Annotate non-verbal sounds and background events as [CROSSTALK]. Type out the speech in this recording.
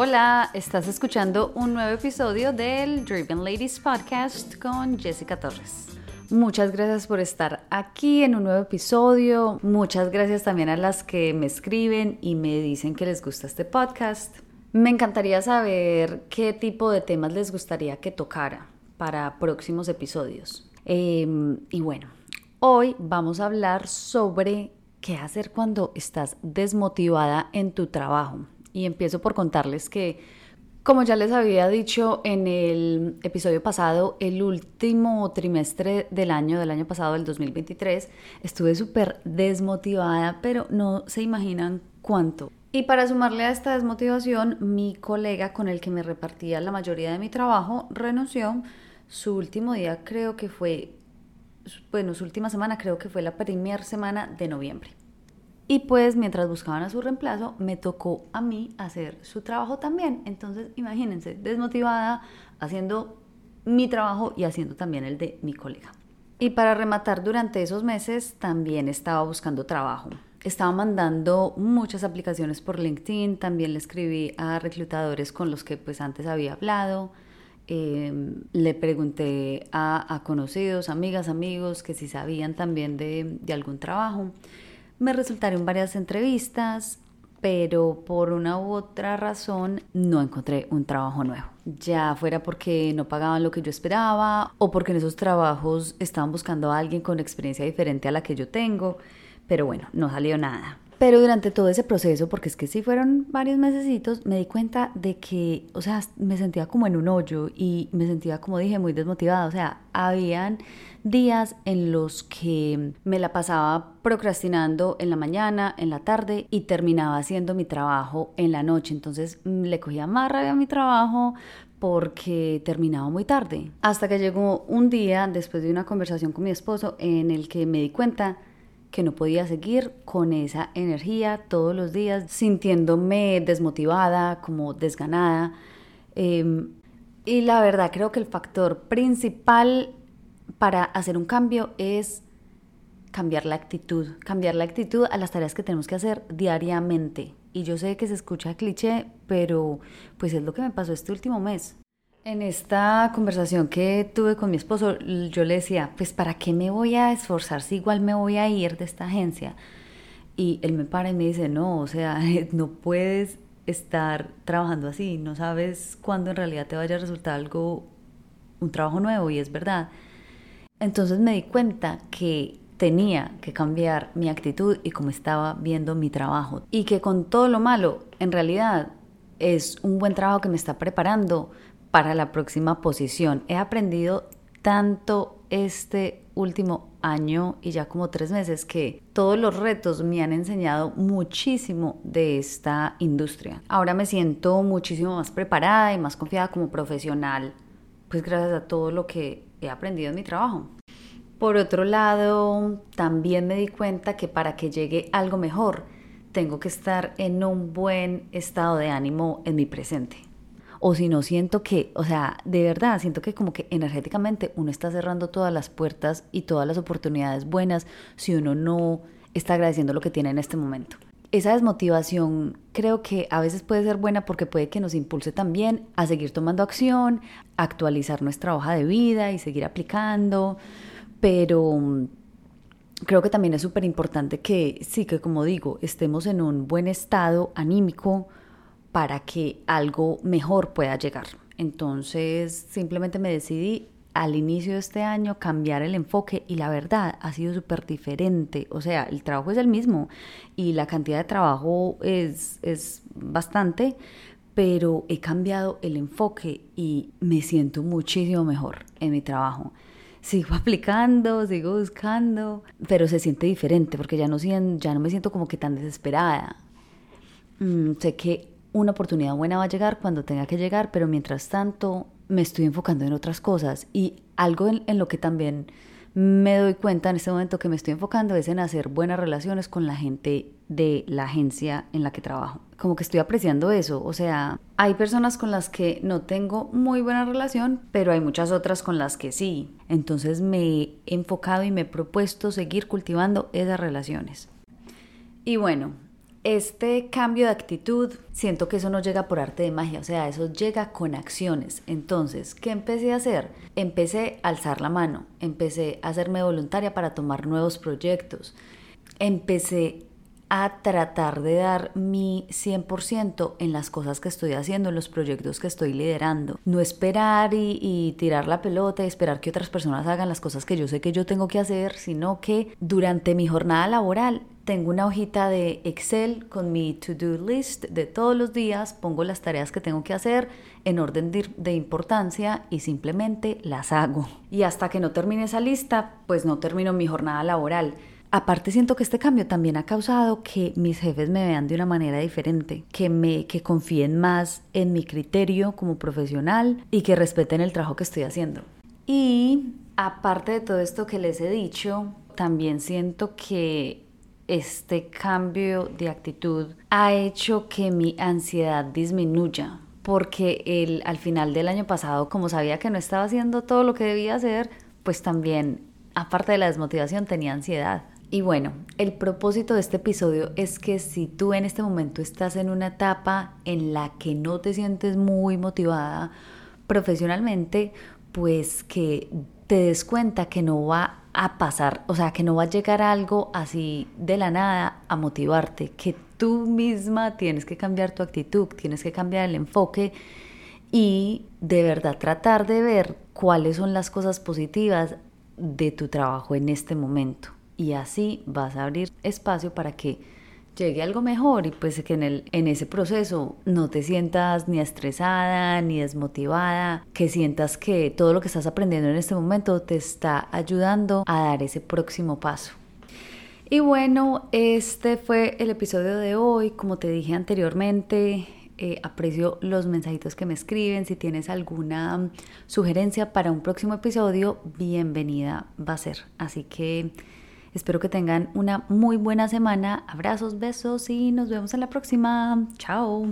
Hola, estás escuchando un nuevo episodio del Driven Ladies Podcast con Jessica Torres. Muchas gracias por estar aquí en un nuevo episodio. Muchas gracias también a las que me escriben y me dicen que les gusta este podcast. Me encantaría saber qué tipo de temas les gustaría que tocara para próximos episodios. Em, y bueno, hoy vamos a hablar sobre qué hacer cuando estás desmotivada en tu trabajo. Y empiezo por contarles que, como ya les había dicho en el episodio pasado, el último trimestre del año, del año pasado, del 2023, estuve súper desmotivada, pero no se imaginan cuánto. Y para sumarle a esta desmotivación, mi colega con el que me repartía la mayoría de mi trabajo renunció. Su último día creo que fue, bueno, su última semana creo que fue la primera semana de noviembre. Y pues mientras buscaban a su reemplazo, me tocó a mí hacer su trabajo también. Entonces, imagínense, desmotivada, haciendo mi trabajo y haciendo también el de mi colega. Y para rematar, durante esos meses también estaba buscando trabajo. Estaba mandando muchas aplicaciones por LinkedIn, también le escribí a reclutadores con los que pues antes había hablado. Em, le pregunté a, conocidos, amigas, amigos que si sabían también de, de algún trabajo. Me resultaron varias entrevistas, pero por una u otra razón no encontré un trabajo nuevo. Ya fuera porque no pagaban lo que yo esperaba o porque en esos trabajos estaban buscando a alguien con experiencia diferente a la que yo tengo, pero bueno, no salió nada. Pero durante todo ese proceso, porque es que sí fueron varios mesecitos, me di cuenta de que, o sea, me sentía como en un hoyo y me sentía, como dije, muy desmotivada. O sea, habían días en los que me la pasaba procrastinando en la mañana, en la tarde y terminaba haciendo mi trabajo en la noche. Entonces mm, le cogía más rabia a mi trabajo porque terminaba muy tarde. Hasta que llegó un día, después de una conversación con mi esposo, en el que me di cuenta que no podía seguir con esa energía todos los días, sintiéndome desmotivada, como desganada. Em, y la verdad creo que el factor principal para hacer un cambio es cambiar la actitud, cambiar la actitud a las tareas que tenemos que hacer diariamente. Y yo sé que se escucha cliché, pero pues es lo que me pasó este último mes. En esta conversación que tuve con mi esposo, yo le decía, pues ¿para qué me voy a esforzar si igual me voy a ir de esta agencia? Y él me para y me dice, no, o sea, [LAUGHS] no puedes estar trabajando así, no sabes cuándo en realidad te vaya a resultar algo, un trabajo nuevo, y es verdad. Entonces me di cuenta que tenía que cambiar mi actitud y cómo estaba viendo mi trabajo. Y que con todo lo malo, en realidad es un buen trabajo que me está preparando para la próxima posición. He aprendido tanto este último año y ya como tres meses que todos los retos me han enseñado muchísimo de esta industria. Ahora me siento muchísimo más preparada y más confiada como profesional, pues gracias a todo lo que he aprendido en mi trabajo. Por otro lado, también me di cuenta que para que llegue algo mejor, tengo que estar en un buen estado de ánimo en mi presente o si no siento que, o sea, de verdad, siento que como que energéticamente uno está cerrando todas las puertas y todas las oportunidades buenas si uno no está agradeciendo lo que tiene en este momento. Esa desmotivación creo que a veces puede ser buena porque puede que nos impulse también a seguir tomando acción, actualizar nuestra hoja de vida y seguir aplicando, pero mm, creo que también es súper importante que sí, que como digo, estemos en un buen estado anímico, para que algo mejor pueda llegar. Entonces simplemente me decidí al inicio de este año cambiar el enfoque y la verdad ha sido súper diferente. O sea, el trabajo es el mismo y la cantidad de trabajo es, es bastante, pero he cambiado el enfoque y me siento muchísimo mejor en mi trabajo. Sigo [LAUGHS] aplicando, sigo buscando, pero se siente diferente porque ya no, ya no me siento como que tan desesperada. Mm, sé que una oportunidad buena va a llegar cuando tenga que llegar, pero mientras tanto me estoy enfocando en otras cosas y algo en, lo que también me doy cuenta en este momento que me estoy enfocando es en hacer buenas relaciones con la gente de la agencia en la que trabajo. Como que estoy apreciando eso, o sea, hay personas con las que no tengo muy buena relación, pero hay muchas otras con las que sí. Entonces me he enfocado y me he propuesto seguir cultivando esas relaciones. Y bueno, este cambio de actitud, siento que eso no llega por arte de magia, o sea, eso llega con acciones. Entonces, ¿qué empecé a hacer? Empecé a alzar la mano, empecé a hacerme voluntaria para tomar nuevos proyectos, empecé a tratar de dar mi 100% en las cosas que estoy haciendo, en los proyectos que estoy liderando. No esperar y, y, tirar la pelota y esperar que otras personas hagan las cosas que yo sé que yo tengo que hacer, sino que durante mi jornada laboral tengo una hojita de Excel con mi to-do list de todos los días, pongo las tareas que tengo que hacer en orden de, importancia y simplemente las hago. Y hasta que no termine esa lista, pues no termino mi jornada laboral. Aparte siento que este cambio también ha causado que mis jefes me vean de una manera diferente, que me que confíen más en mi criterio como profesional y que respeten el trabajo que estoy haciendo. Y aparte de todo esto que les he dicho, también siento que este cambio de actitud ha hecho que mi ansiedad disminuya, porque el, al final del año pasado, como sabía que no estaba haciendo todo lo que debía hacer, pues también, aparte de la desmotivación, tenía ansiedad. Y bueno, el propósito de este episodio es que si tú en este momento estás en una etapa en la que no te sientes muy motivada profesionalmente, pues que te des cuenta que no va a pasar, o sea, que no va a llegar algo así de la nada a motivarte, que tú misma tienes que cambiar tu actitud, tienes que cambiar el enfoque y de verdad tratar de ver cuáles son las cosas positivas de tu trabajo en este momento. Y así vas a abrir espacio para que llegue algo mejor y pues que en, el, en ese proceso no te sientas ni estresada ni desmotivada, que sientas que todo lo que estás aprendiendo en este momento te está ayudando a dar ese próximo paso. Y bueno, este fue el episodio de hoy. Como te dije anteriormente, eh, aprecio los mensajitos que me escriben. Si tienes alguna sugerencia para un próximo episodio, bienvenida va a ser. Así que Espero que tengan una muy buena semana. Abrazos, besos y nos vemos en la próxima. Chao.